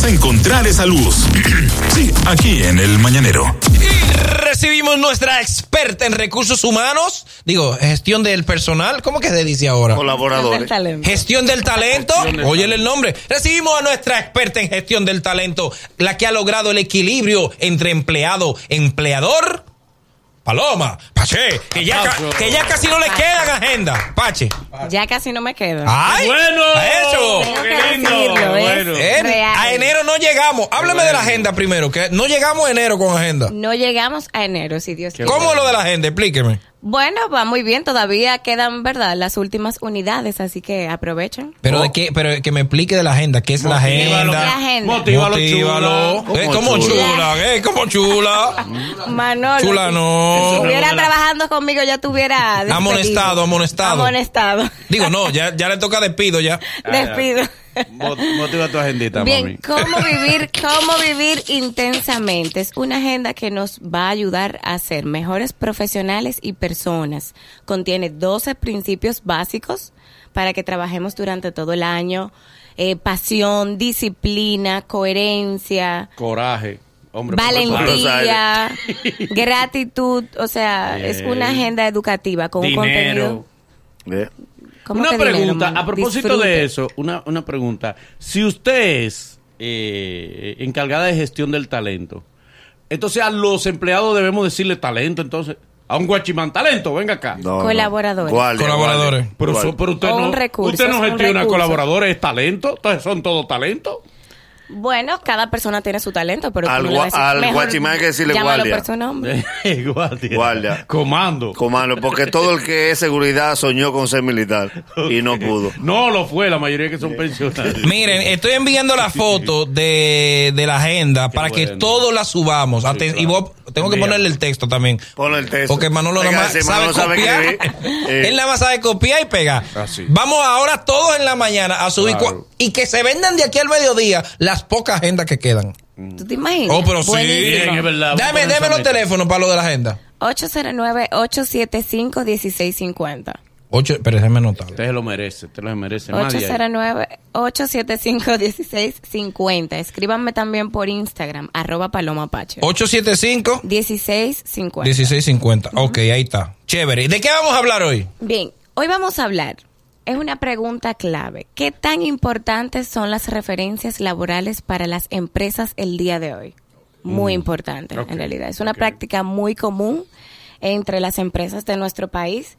vamos a encontrar esa luz. sí, aquí en el Mañanero. Y recibimos nuestra experta en recursos humanos, digo, gestión del personal, ¿cómo que se dice ahora? Colaboradores. Gestión del talento, óyele el nombre. Recibimos a nuestra experta en gestión del talento, la que ha logrado el equilibrio entre empleado, empleador. Paloma, Pache, que ya, ca- que ya casi no le quedan agenda. Pache. Ya casi no me quedo. ¡Ay! Bueno, ¡Eso! Tengo qué lindo, decirlo, ¿ves? bueno. Eh, Real. a enero no llegamos. Háblame de la agenda primero, que no llegamos a enero con agenda. No llegamos a enero, si Dios quiere. ¿Cómo lo de la agenda? Explíqueme. Bueno, va muy bien. Todavía quedan, ¿verdad? Las últimas unidades, así que aprovechen. Pero de qué, pero que me explique de la agenda, ¿qué es la Motívalo. agenda? La agenda. Motívalo, Motívalo. chula. Eh, ¿Cómo como chula? chula, eh, como chula. Manolo. Chula no. Si estuviera trabajando conmigo, ya tuviera. despedido. Amonestado, amonestado. Amonestado. Digo, no, ya, ya le toca despido ya. Despido. Mot- Motiva tu agendita, Bien, mami. ¿cómo vivir, cómo vivir intensamente? Es una agenda que nos va a ayudar a ser mejores profesionales y personas. Contiene 12 principios básicos para que trabajemos durante todo el año. Eh, pasión, disciplina, coherencia, Coraje. Hombre, valentía, gratitud. O sea, es una agenda educativa con un contenido. Dinero. ¿Cómo Una dinero, pregunta, a propósito Disfrute. de eso, una, una pregunta. Si usted es eh, encargada de gestión del talento, entonces a los empleados debemos decirle talento, entonces. A un guachimán, talento, venga acá. no, no. Colaboradores. Guardia, Colaboradores. guardia. Pero, Guardia. pero usted, no, un recurso, usted no gestiona colaboradores, es talento. Entonces son todos talentos. Bueno, cada persona tiene su talento, pero Al gua- al mejor guachimán hay que decirle guardia. por su nombre. Guardia. Guardia. Comando. Comando, porque todo el que es seguridad soñó con ser militar y no pudo. No lo fue, la mayoría que son pensionarios. Miren, estoy enviando la foto de, de la agenda para que todos la subamos. Y vos, tengo que ponerle el texto también. Ponle el texto. Porque Manolo nada más sabe copiar. Eh, Él nada más sabe copiar y pegar. Así. Vamos ahora todos en la mañana a subir Claro. Y que se vendan de aquí al mediodía las pocas agendas que quedan. ¿Tú te imaginas? Oh, pero sí. Buenísimo. Bien, es verdad. Dame, dame los teléfonos para lo de la agenda. 809-875-1650. Ocho, pero déjeme anotar. Usted se lo merece, usted lo merece. Nadie hay. 809-875-1650. Escríbanme también por Instagram, arroba Paloma Pache. 875 1650. 1650. Ok, ahí está. Chévere. ¿De qué vamos a hablar hoy? Bien, hoy vamos a hablar. Es una pregunta clave. ¿Qué tan importantes son las referencias laborales para las empresas el día de hoy? Muy importante, ok, en realidad. Es una práctica muy común entre las empresas de nuestro país.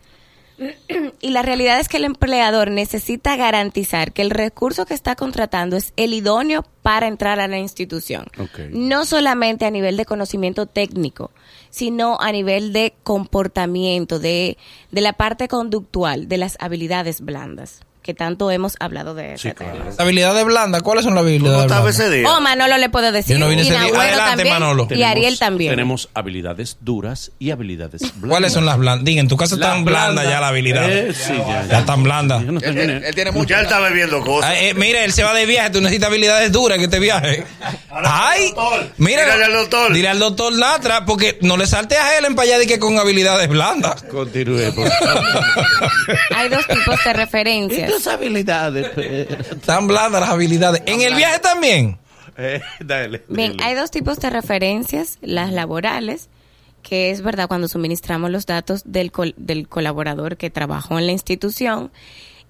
Y la realidad es que el empleador necesita garantizar que el recurso que está contratando es el idóneo para entrar a la institución. No solamente a nivel de conocimiento técnico, sino a nivel de comportamiento, de, de la parte conductual, de las habilidades blandas, que tanto hemos hablado de Sí, claro. Habilidades blandas. ¿Cuáles son las ¿Cómo habilidades blandas? ese día? Oh, Manolo le puede decir. Yo no vine y ese día. Nahuelo Adelante, Manolo. Y Ariel también. Tenemos habilidades duras y habilidades blandas. ¿Cuáles son las blandas? Diga, en tu casa La están blandas blanda. ya las habilidades. Eh, sí, ya, Ya están blandas. No Él, él- él tiene mucho. Ya él está bebiendo cosas. Ah, eh, mira, él se va de viaje, tú necesitas habilidades duras en este viaje. Ay, doctor. mira, Dígale al doctor. Dile al doctor Natra, porque no le salte a Helen para allá de que con habilidades blandas. Continúe, por favor. Hay dos tipos de referencias. Estas habilidades. Están blandas las habilidades. En el viaje también. eh, dale. Bien, hay dos tipos de referencias, las laborales, que es verdad cuando suministramos los datos del, col- del colaborador que trabajó en la institución,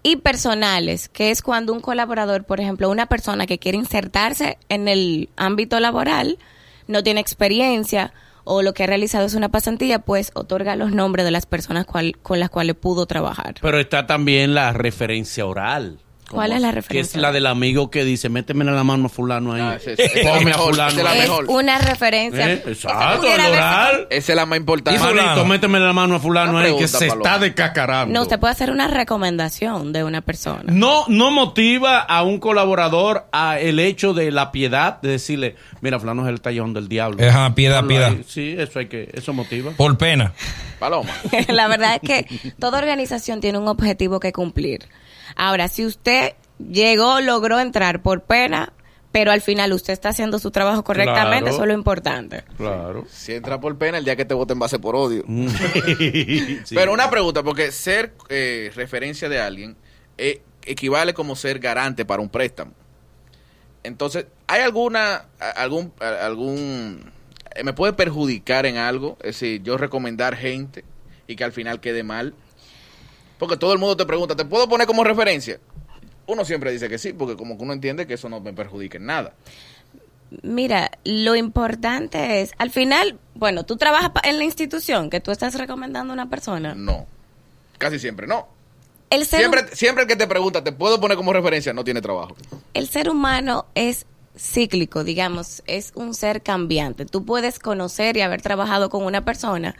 y personales, que es cuando un colaborador, por ejemplo, una persona que quiere insertarse en el ámbito laboral, no tiene experiencia o lo que ha realizado es una pasantía, pues otorga los nombres de las personas cual- con las cuales pudo trabajar. Pero está también la referencia oral. ¿Cuál es la Que referencia? es la del amigo que dice, méteme la mano a fulano ahí. Ah, es a mejor, fulano esa es la es mejor. una referencia. Eh, Esa Exacto, oral. Esa es la más importante. Y fulano. Méteme la mano a fulano Una ahí que se Paloma. está descacarando. No, usted puede hacer una recomendación de una persona. No, no motiva a un colaborador a el hecho de la piedad, de decirle, mira, fulano es el tallón del diablo. Ajá, piedad, Ponlo piedad. ahí. Sí, eso hay que, eso motiva. Por pena. Paloma. La verdad es que toda organización tiene un objetivo que cumplir. Ahora, si usted llegó, logró entrar por pena, pero al final usted está haciendo su trabajo correctamente, Claro. eso es lo importante. Claro. Si entra por pena, el día que te voten va a ser por odio. Sí. Pero una pregunta, porque ser eh, referencia de alguien eh, equivale como ser garante para un préstamo. Entonces, ¿hay alguna, algún, algún, eh, me puede perjudicar en algo? Es decir, yo recomendar gente y que al final quede mal. Porque todo el mundo te pregunta, ¿te puedo poner como referencia? Uno siempre dice que sí, porque como que uno entiende que eso no me perjudica en nada. Mira, lo importante es, al final, bueno, tú trabajas en la institución que tú estás recomendando a una persona. No. Casi siempre no. El ser, Siempre, siempre el que te pregunta, ¿te puedo poner como referencia? No tiene trabajo. el ser humano es cíclico, digamos, es un ser cambiante. Tú puedes conocer y haber trabajado con una persona,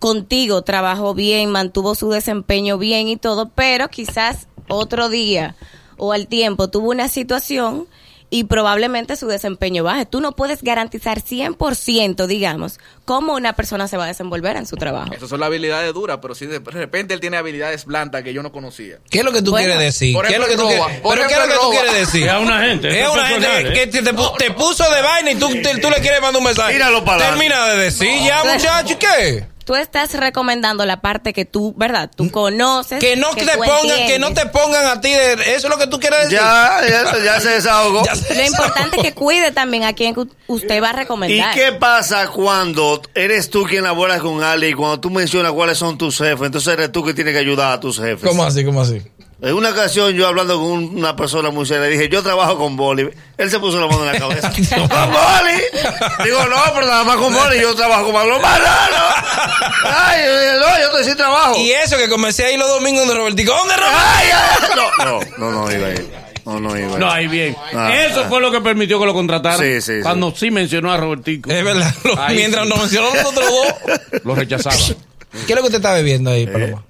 contigo trabajó bien, mantuvo su desempeño bien y todo, pero quizás otro día o al tiempo tuvo una situación y probablemente su desempeño baje. Tú no puedes garantizar 100%, digamos, cómo una persona se va a desenvolver en su trabajo. Esas son las habilidades duras, pero si de repente él tiene habilidades blandas que yo no conocía. ¿Qué es lo que tú Bueno, quieres decir? ¿Qué es lo que tú quieres? roba. Por ¿Pero qué es lo que ejemplo, tú roba. quieres decir? Es una gente, Es una gente personal, que ¿eh? te, te pu- te puso de vaina y tú, te- tú le quieres mandar un mensaje. Tíralo para. Termina de decir ya, No. muchacho, ¿y ¿qué? Tú estás recomendando la parte que tú, ¿verdad? Tú conoces. Que no te pongan, que no te pongan a ti de, eso es lo que tú quieres decir. Ya, ya, ya se desahogó. Ya. Lo importante es que cuide también a quien usted va a ¿Y recomendar. qué pasa cuando eres tú quien labora con alguien y cuando tú mencionas cuáles son tus jefes, entonces eres tú que tienes que ayudar a tus jefes? ¿Cómo así? ¿Cómo así? En una ocasión yo hablando con un- una persona muy seria, le dije, yo trabajo con boli. Él se puso la mano en la cabeza. ¿Con boli? Digo, no, pero nada más con boli, yo trabajo con balón. ¡No, no! Ay, no, yo te sí trabajo. Y eso que comencé ahí los domingos de Robertico. ¿Dónde Robertico? Ay, ay, no, no, no, no iba a ir. No, no iba a ir. No, ahí bien. Ah, Eso ah. fue lo que permitió que lo contrataran. Sí, sí, sí. Cuando sí, mencionó a Robertico. Es verdad. lo- mientras sí. nos mencionó nosotros dos. Lo rechazaba. ¿Qué es lo que usted está bebiendo ahí, Paloma? A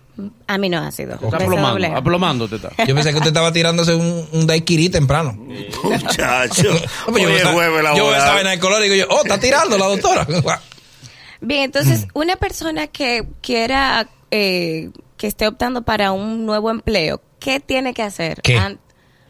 mí no ha sido. Está aplomando. doble. Aplomándote está. Yo pensé que usted estaba tirándose un, un daiquiri temprano. Muchacho. No, pues yo Hoy veo es esa- jueves yo laboral. vaina de color y digo yo, oh, está tirando la doctora. Bien, entonces, una persona que quiera, eh, que esté optando para un nuevo empleo, ¿qué tiene que hacer? ¿Qué? An-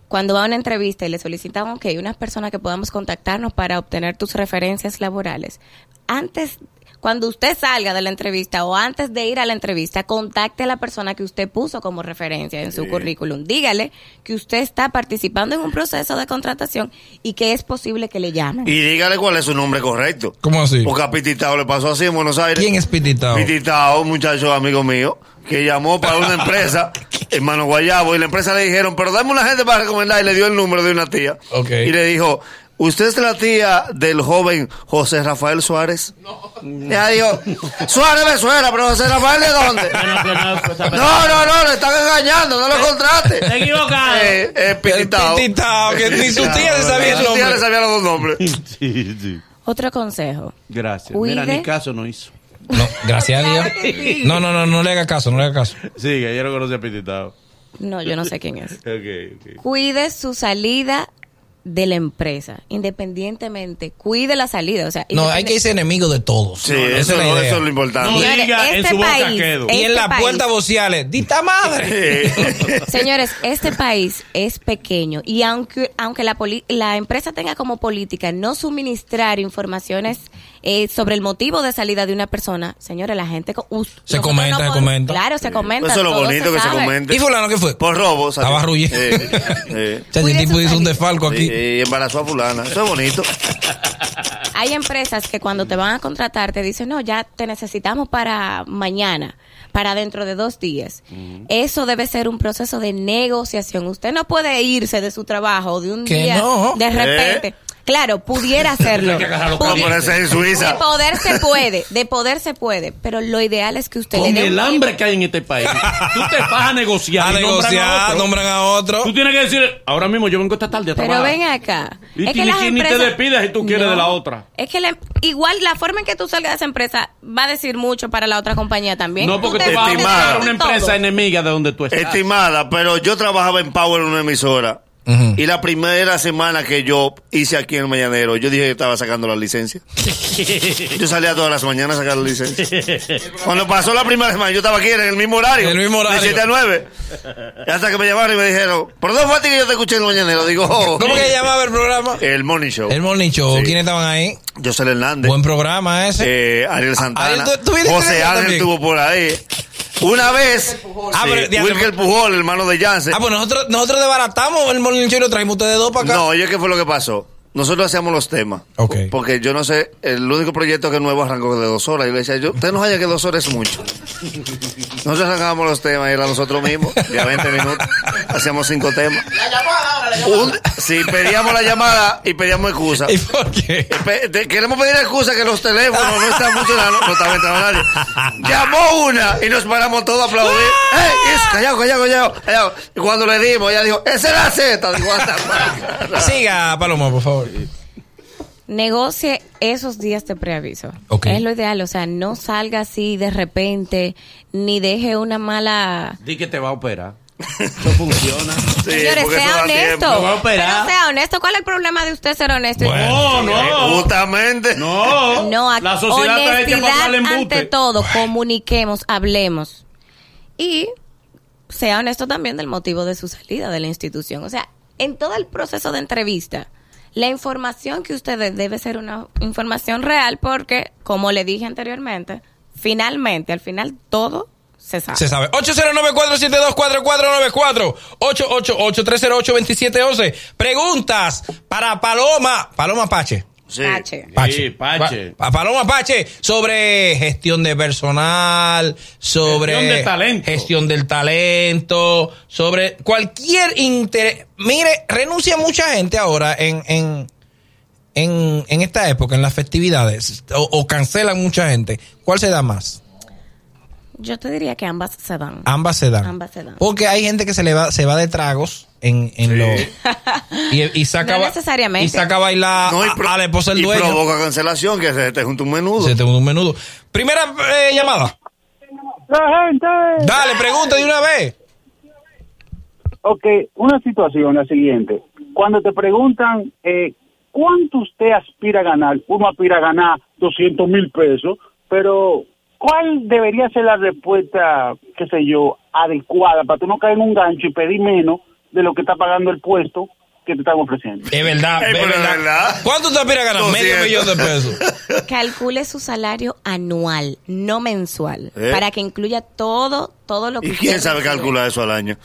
Cuando va a una entrevista y le solicitan, ok, unas personas que podamos contactarnos para obtener tus referencias laborales. Antes, cuando usted salga de la entrevista o antes de ir a la entrevista, contacte a la persona que usted puso como referencia en su currículum. Dígale que usted está participando en un proceso de contratación y que es posible que le llamen. Y dígale cuál es su nombre correcto. ¿Cómo así? Porque a Pititao le pasó así en Buenos Aires. ¿Quién es Pititao? Pititao, un muchacho amigo mío, que llamó para una empresa, hermano Guayabo, y la empresa le dijeron, pero dame una gente para recomendar, y le dio el número de una tía. Ok. Y le dijo, ¿usted es la tía del joven José Rafael Suárez? No. Ya dijo, Suárez me suena, pero José Rafael de dónde? No, no, no, le están engañando, no lo contrate. Te equivocado. Eh, eh, Pititao. El Pititao, que ni su tía se sabía el Ni su tía nombre. le sabía los dos nombres. Sí, sí. Otro consejo. Gracias. Cuide. Mira, ni caso no hizo. No, gracias a Dios. No, no, no, no le haga caso, no le haga caso. Sí, que yo no conocía a Pititao. No, yo no sé quién es. Ok, ok. cuide su salida de la empresa, independientemente, cuide la salida, o sea, No, hay que ser enemigo de todos. Sí, eso, es la no, idea. eso es lo importante. No Señores, diga en este boca. Y en este la país- puerta vociales, ¡dita madre! Señores, este país es pequeño y aunque aunque la poli- la empresa tenga como política no suministrar informaciones eh, sobre el motivo de salida de una persona, señores, la gente Se comenta, se comenta. Claro, se comenta. Eso es lo bonito que se sabe. comente. ¿Y fulano qué fue? Por robo. salió. Estaba ruyendo. Eh, eh. El tipo hizo un desfalco aquí. Y, embarazó a fulana. Eso es bonito. Hay empresas que cuando te van a contratar te dicen, no, ya te necesitamos para mañana, para dentro de dos días. Eso debe ser un proceso de negociación. Usted no puede irse de su trabajo de un día no. de repente. Claro, pudiera hacerlo. Pero ese es en de Suiza. poder se puede, de poder se puede, pero lo ideal es que usted Con le dé el un hambre que hay en este país, tú te vas a negociar. A y nombran negociar, nombran a otro. Tú tienes que decir, ahora mismo yo vengo esta tarde a Pero trabajar. ven acá. Y es ni- que las ni te empresas- despidas si tú quieres de la otra. Es que la- igual la forma en que tú salgas de esa empresa va a decir mucho para la otra compañía también. No, porque Tú te vas a una empresa todo. enemiga de donde tú estás. Estimada, pero yo trabajaba en Power en una emisora. Y la primera semana que yo hice aquí en el Mañanero, yo dije que estaba sacando la licencia. Yo salía todas las mañanas a sacar la licencia. Cuando pasó la primera semana, yo estaba aquí en el mismo horario. En el mismo horario. De 7 a 9. Y hasta que me llamaron y me dijeron, ¿por dónde fue a ti que yo te escuché en el Mañanero? Digo, oh, ¿Cómo que llamaba el programa? el Morning Show. El Morning Show. Sí. ¿Quiénes estaban ahí? José Hernández. Buen programa ese. eh, Ariel Santana, Ariel, ¿tú- tú viniste José Ángel estuvo por ahí. Una vez, Ah, sí, pero, Wilker Pujol, hermano de Jansen. Ah, pues nosotros, nosotros desbaratamos el morning show y lo traemos ustedes dos para acá. No, oye, ¿qué fue lo que pasó? Nosotros hacíamos los temas. Ok. Porque yo no sé, el único proyecto que nuevo arrancó de dos horas. Y le decía, yo, usted no haya que dos horas es mucho. Nosotros arrancábamos los temas y era nosotros mismos, ya 20 minutos. Hacíamos cinco temas. Un- sí, pedíamos la llamada y pedíamos excusa. ¿Y por qué? Pe- Queremos pedir excusa que los teléfonos no están funcionando, no estaba entrando nadie. Llamó una y nos paramos todos a aplaudir. ¡Ey! Callado, callado, callado, callado. Y cuando le dimos, ella dijo, ¡esa es la Z! Digo, anda, pa'". Siga, Paloma, por favor. Negocie esos días de preaviso. Es lo ideal, o sea, no salga así de repente, ni deje una mala... Di que te va a operar. Eso funciona. Sí, Señores, sea honesto. tiempo. Lo va a operar. Pero sea honesto. ¿Cuál es el problema de usted ser honesto? No, no. Justamente. No. No, aquí- La sociedad está honestidad embute. ante todo, comuniquemos, hablemos. Y sea honesto también del motivo de su salida de la institución. O sea, en todo el proceso de entrevista, la información que usted dé debe ser una información real porque, como le dije anteriormente, finalmente, al final, todo se sabe. Se sabe. 809-472-4494. 888-308-2711. Preguntas para Paloma. Paloma Pache. Sí. Pache. Sí, Pache. Pa- Paloma Pache sobre gestión de personal, sobre Gestión de talento. gestión del talento, sobre cualquier interés. Mire, renuncia mucha gente ahora en, en, en, en esta época, en las festividades, o, o cancelan mucha gente. ¿Cuál se da más? Yo te diría que ambas se dan. Ambas se dan. Ambas se dan. Porque hay gente que se le va, se va de tragos en, en lo y, y saca No necesariamente. y saca a bailar No, y a, pro- a la esposa del y dueño. provoca cancelación, que se te junta un menudo. Se te hunde un menudo. Primera eh, llamada. La gente. Dale, pregunta de una vez. Ok, una situación la siguiente. Cuando te preguntan eh, cuánto usted aspira a ganar, uno aspira a ganar 200 mil pesos, pero ¿cuál debería ser la respuesta, qué sé yo, adecuada para tú no caer en un gancho y pedir menos de lo que está pagando el puesto que te están ofreciendo? Es verdad, es verdad. verdad. ¿Cuánto te aspiras a ganar? Medio 200. millón de pesos. Calcule su salario anual, no mensual, ¿Eh? para que incluya todo, todo lo que ¿Y quién sabe recibe. calcular eso al año?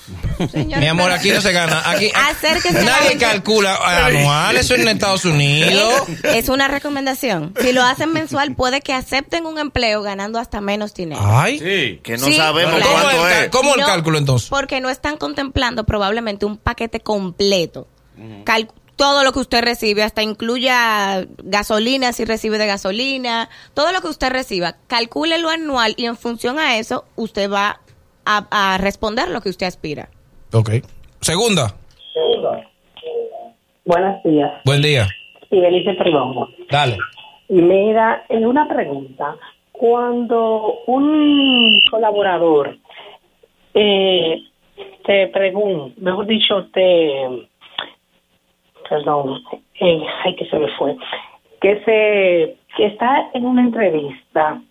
Señor, Mi amor, aquí no se gana. Aquí, Acérquese a la nadie calcula anual, eso es en Estados Unidos. Es, es una recomendación. Si lo hacen mensual, puede que acepten un empleo ganando hasta menos dinero. Ay. Sí. Que no Sí, sabemos claro. ¿Cómo, cuánto el, es. cómo el No, cálculo entonces? Porque no están contemplando probablemente un paquete completo. Cal- todo lo que usted recibe, hasta incluya gasolina si recibe de gasolina, todo lo que usted reciba, calcúlelo anual y en función a eso usted va a, a responder lo que usted aspira. Ok. Segunda. Buenos días. Buen día. Y Belice Perdomo. Dale. Mira, en una pregunta. Cuando un colaborador eh, te pregunta, mejor dicho, te. Perdón, eh, ay, que se me fue. Que se que está en una entrevista,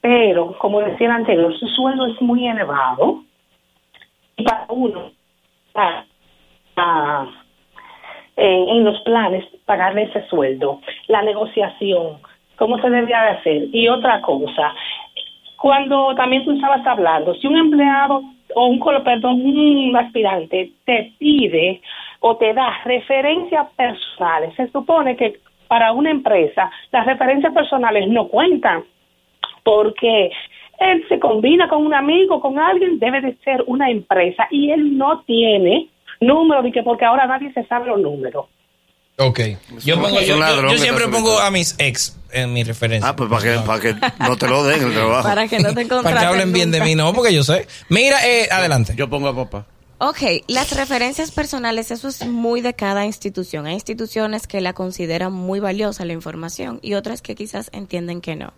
pero como decía el anterior, su sueldo es muy elevado. Y para uno, ah, ah, en, los planes pagarle ese sueldo, la negociación, cómo se debía de hacer. Y otra cosa, cuando también tú estabas hablando, si un empleado o un, perdón, un aspirante te pide o te da referencias personales, se supone que para una empresa las referencias personales no cuentan porque él se combina con un amigo, con alguien, debe de ser una empresa y él no tiene número porque ahora nadie se sabe los números. Ok. Yo, pongo, yo, siempre pongo a mis ex en mi referencia. Ah, pues para que, para que no te lo den el trabajo. Para que no te Para contraten que hablen bien de mí, no, porque yo sé. Mira, eh, adelante. Yo pongo a papá. Ok, las referencias personales, eso es muy de cada institución. Hay instituciones que la consideran muy valiosa la información y otras que quizás entienden que no.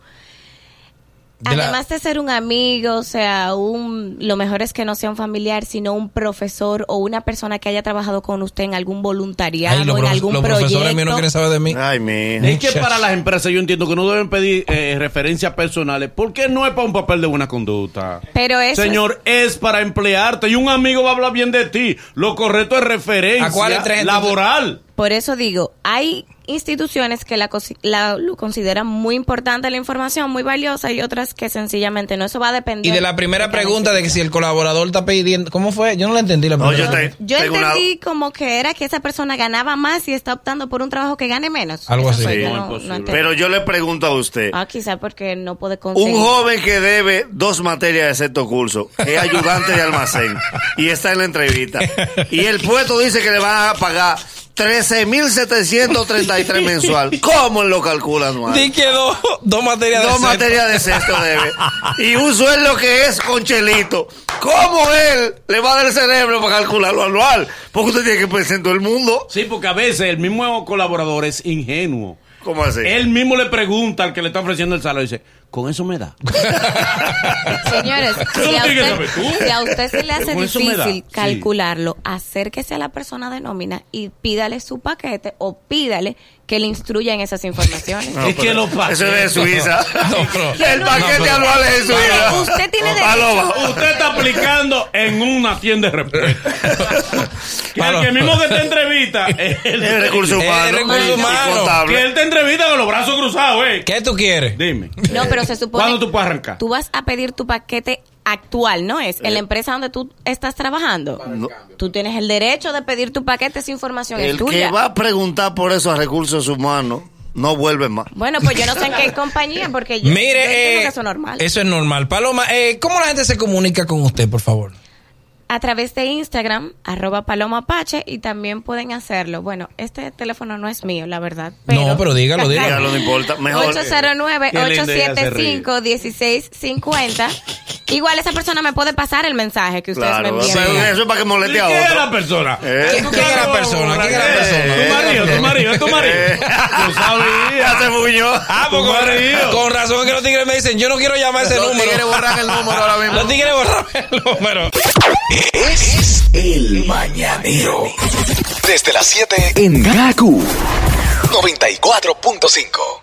La- Además de ser un amigo, o sea, un, lo mejor es que no sea un familiar, sino un profesor o una persona que haya trabajado con usted en algún voluntariado, Ay, en profe- algún los proyecto. profesores míos no quieren saber de mí. Ay. Es que para las empresas yo entiendo que no deben pedir eh, referencias personales porque no es para un papel de buena conducta. Pero eso Señor, es para emplearte y un amigo va a hablar bien de ti. Lo correcto es ¿A cuál referencia laboral. Por eso digo, hay instituciones que la, la- lo consideran muy importante la información, muy valiosa, y otras que sencillamente no. Eso va a depender. Y de la primera pregunta de que si el colaborador está pidiendo, ¿cómo fue? Yo no la entendí la No, primera. yo te- Yo tengo una- entendí como que era que esa persona ganaba más y está optando por un trabajo que gane menos. Algo Eso así. Sí. no- no. Pero yo le pregunto a usted. Ah, quizá porque no puede conseguir. Un joven que debe dos materias de sexto curso, es ayudante de almacén, y está en la entrevista, y el puesto dice que le van a pagar 13.733 mensual. ¿Cómo él lo calcula anual? Di que dos, dos materias de Dos sexto. materias de sexto debe. Y un sueldo que es con chelito. ¿Cómo él le va a dar el cerebro para calcularlo anual? Porque usted tiene que pensar en todo el mundo. Sí, porque a veces el mismo colaborador es ingenuo. ¿Cómo así? Él mismo le pregunta al que le está ofreciendo el salario y dice, con eso me da. Señores, si lo a, usted, si a usted se le hace difícil Sí. calcularlo, acérquese a la persona de nómina y pídale su paquete o pídale que le instruya en esas informaciones. No, es que pero los Eso es de Suiza. No, el no, paquete pero- anual es de Suiza. Pero usted tiene derecho-. Usted está aplicando en una tienda de respuesta. que el que mismo que te entrevista es el, El recurso humano. recurso y humano. contable. que él te entrevista con los brazos cruzados, eh. ¿Qué tú quieres? Dime. No, pero se supone. ¿Cuándo tú puedes arrancar? Tú vas a pedir tu paquete actual, ¿no es? En la empresa donde tú estás trabajando. No. Tú tienes el derecho de pedir tu paquete, esa información es El que tuya. va a preguntar por eso a recursos humanos no vuelve más. Bueno, pues yo no sé en qué compañía, porque yo, yo Mire, entiendo eh, que eso es normal. Eso es normal. Paloma, eh, ¿cómo la gente se comunica con usted, por favor? A través de Instagram, arroba Paloma Pache, y también pueden hacerlo. Bueno, este teléfono no es mío, la verdad. No, pero dígalo, dígalo. Dígalo, no importa. Mejor. 809-875-1650. Igual esa persona me puede pasar el mensaje que ustedes Claro, me pero envían. eso es para que ¿Y moleste a ¿Quién es la otro. persona? Eh. ¿Quién es la persona? ¿Quién es la persona? Tu marido, tu marido, tu marido. Eh. Tú sabías. Ya se buñó. Ah, pues marido. con, con razón es que los tigres me dicen, yo no quiero llamar ese Los número. tigres borran el número ahora mismo. Los tigres borran el número. Es el mañanero. Desde las 7 en Gaku 94.5.